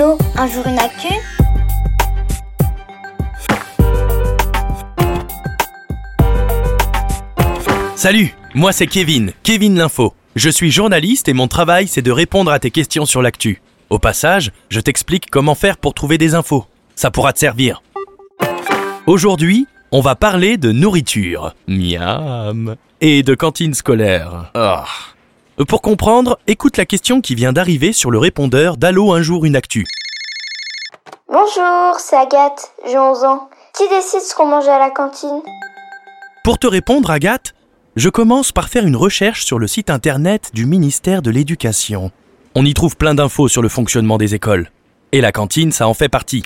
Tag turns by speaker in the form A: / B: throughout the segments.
A: Allô, un jour une actu
B: Salut, moi c'est Kevin, Kevin l'Info. Je suis journaliste et mon travail c'est de répondre à tes questions sur l'actu. Au passage, je t'explique comment faire pour trouver des infos. Ça pourra te servir. Aujourd'hui, on va parler de nourriture. Miam. Et de cantine scolaire. Ah. Pour comprendre, écoute la question qui vient d'arriver sur le répondeur d'Allo un jour une actu.
A: Bonjour, c'est Agathe, j'ai 11 ans. Qui décide ce qu'on mange à la cantine?
B: Pour te répondre, Agathe, je commence par faire une recherche sur le site internet du ministère de l'Éducation. On y trouve plein d'infos sur le fonctionnement des écoles. Et la cantine, ça en fait partie.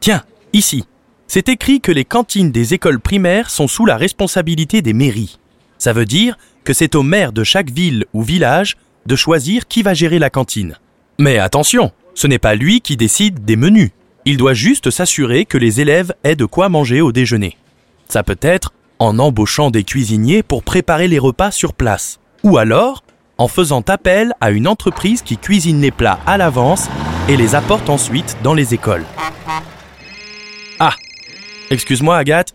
B: Tiens, ici, c'est écrit que les cantines des écoles primaires sont sous la responsabilité des mairies. Ça veut dire que c'est au maire de chaque ville ou village de choisir qui va gérer la cantine. Mais attention, ce n'est pas lui qui décide des menus. Il doit juste s'assurer que les élèves aient de quoi manger au déjeuner. Ça peut être en embauchant des cuisiniers pour préparer les repas sur place. Ou alors en faisant appel à une entreprise qui cuisine les plats à l'avance et les apporte ensuite dans les écoles. Ah Excuse-moi Agathe,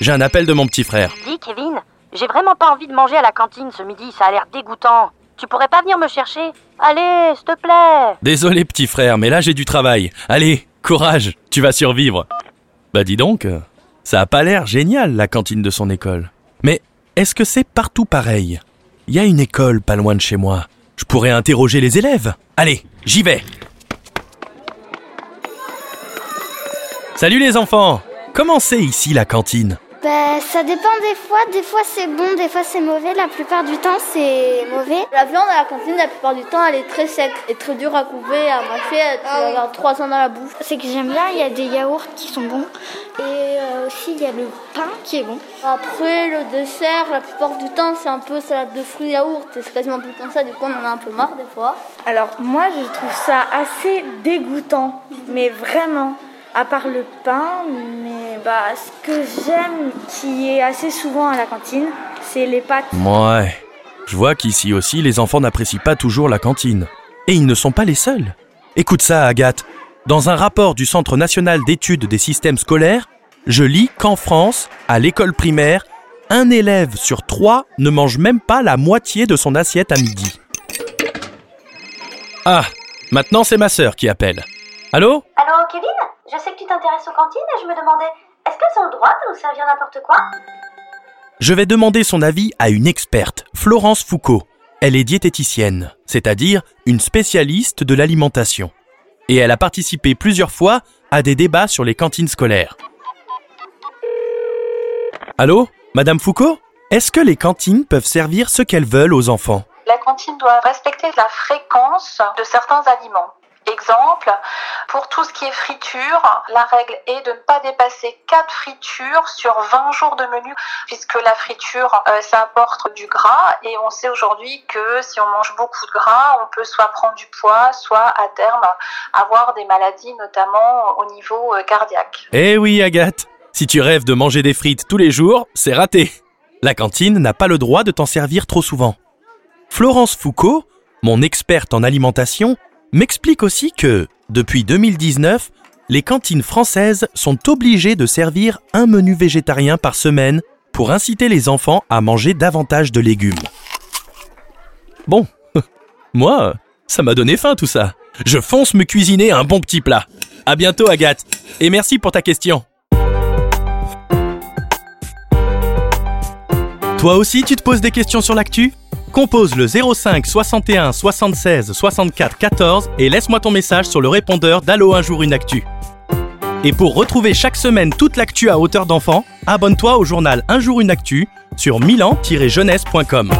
B: j'ai un appel de mon petit frère.
C: Dis Kevin, j'ai vraiment pas envie de manger à la cantine ce midi, ça a l'air dégoûtant. Tu pourrais pas venir me chercher? Allez, s'il te plaît
B: Désolé petit frère, mais là j'ai du travail. Allez, courage, tu vas survivre. Bah dis donc, ça a pas l'air génial la cantine de son école. Mais est-ce que c'est partout pareil? Il y a une école pas loin de chez moi. Je pourrais interroger les élèves. Allez, j'y vais. Salut les enfants Comment c'est ici la cantine?
A: Bah, ça dépend des fois. Des fois c'est bon, des fois c'est mauvais. La plupart du temps c'est mauvais.
D: La viande à la cantine, la plupart du temps, elle est très sec et très dure à couper, à mâcher. Tu vas avoir 3 ans dans la bouche.
A: C'est que j'aime bien, il y a des yaourts qui sont bons. Et euh, aussi il y a le pain qui est bon.
D: Après, le dessert, la plupart du temps, c'est un peu salade de fruits yaourt. Et c'est quasiment plus comme ça, du coup, on en a un peu marre des fois.
E: Alors moi je trouve ça assez dégoûtant, mais vraiment, à part le pain, mais bah ce que j'aime qui est assez souvent à la cantine, c'est les pâtes.
B: Ouais. Je vois qu'ici aussi les enfants n'apprécient pas toujours la cantine. Et ils ne sont pas les seuls. Écoute ça Agathe. Dans un rapport du Centre national d'études des systèmes scolaires, je lis qu'en France, à l'école primaire, un élève sur trois ne mange même pas la moitié de son assiette à midi. Ah, maintenant c'est ma sœur qui appelle. Allô
C: Allô Kevin? Je sais que tu t'intéresses aux cantines et je me demandais, est-ce qu'elles ont le droit de nous servir n'importe quoi?
B: Je vais demander son avis à une experte, Florence Foucault. Elle est diététicienne, c'est-à-dire une spécialiste de l'alimentation. Et elle a participé plusieurs fois à des débats sur les cantines scolaires. Allô Madame Foucault? Est-ce que les cantines peuvent servir ce qu'elles veulent aux enfants?
F: La cantine doit respecter la fréquence de certains aliments. Exemple, pour tout ce qui est friture, la règle est de ne pas dépasser 4 fritures sur 20 jours de menu, puisque la friture, euh, ça apporte du gras, et on sait aujourd'hui que si on mange beaucoup de gras, on peut soit prendre du poids, soit à terme avoir des maladies, notamment au niveau euh, cardiaque.
B: Eh oui, Agathe Si tu rêves de manger des frites tous les jours, c'est raté La cantine n'a pas le droit de t'en servir trop souvent. Florence Foucault, mon experte en alimentation, m'explique aussi que, depuis 2019, les cantines françaises sont obligées de servir un menu végétarien par semaine pour inciter les enfants à manger davantage de légumes. Bon, moi, ça m'a donné faim tout ça. Je fonce me cuisiner un bon petit plat. À bientôt Agathe, et merci pour ta question. Toi aussi tu te poses des questions sur l'actu? Compose le 05 61 76 64 14 et laisse-moi ton message sur le répondeur d'Allo un jour une actu. Et pour retrouver chaque semaine toute l'actu à hauteur d'enfant, abonne-toi au journal Un jour une actu sur milan-jeunesse.com.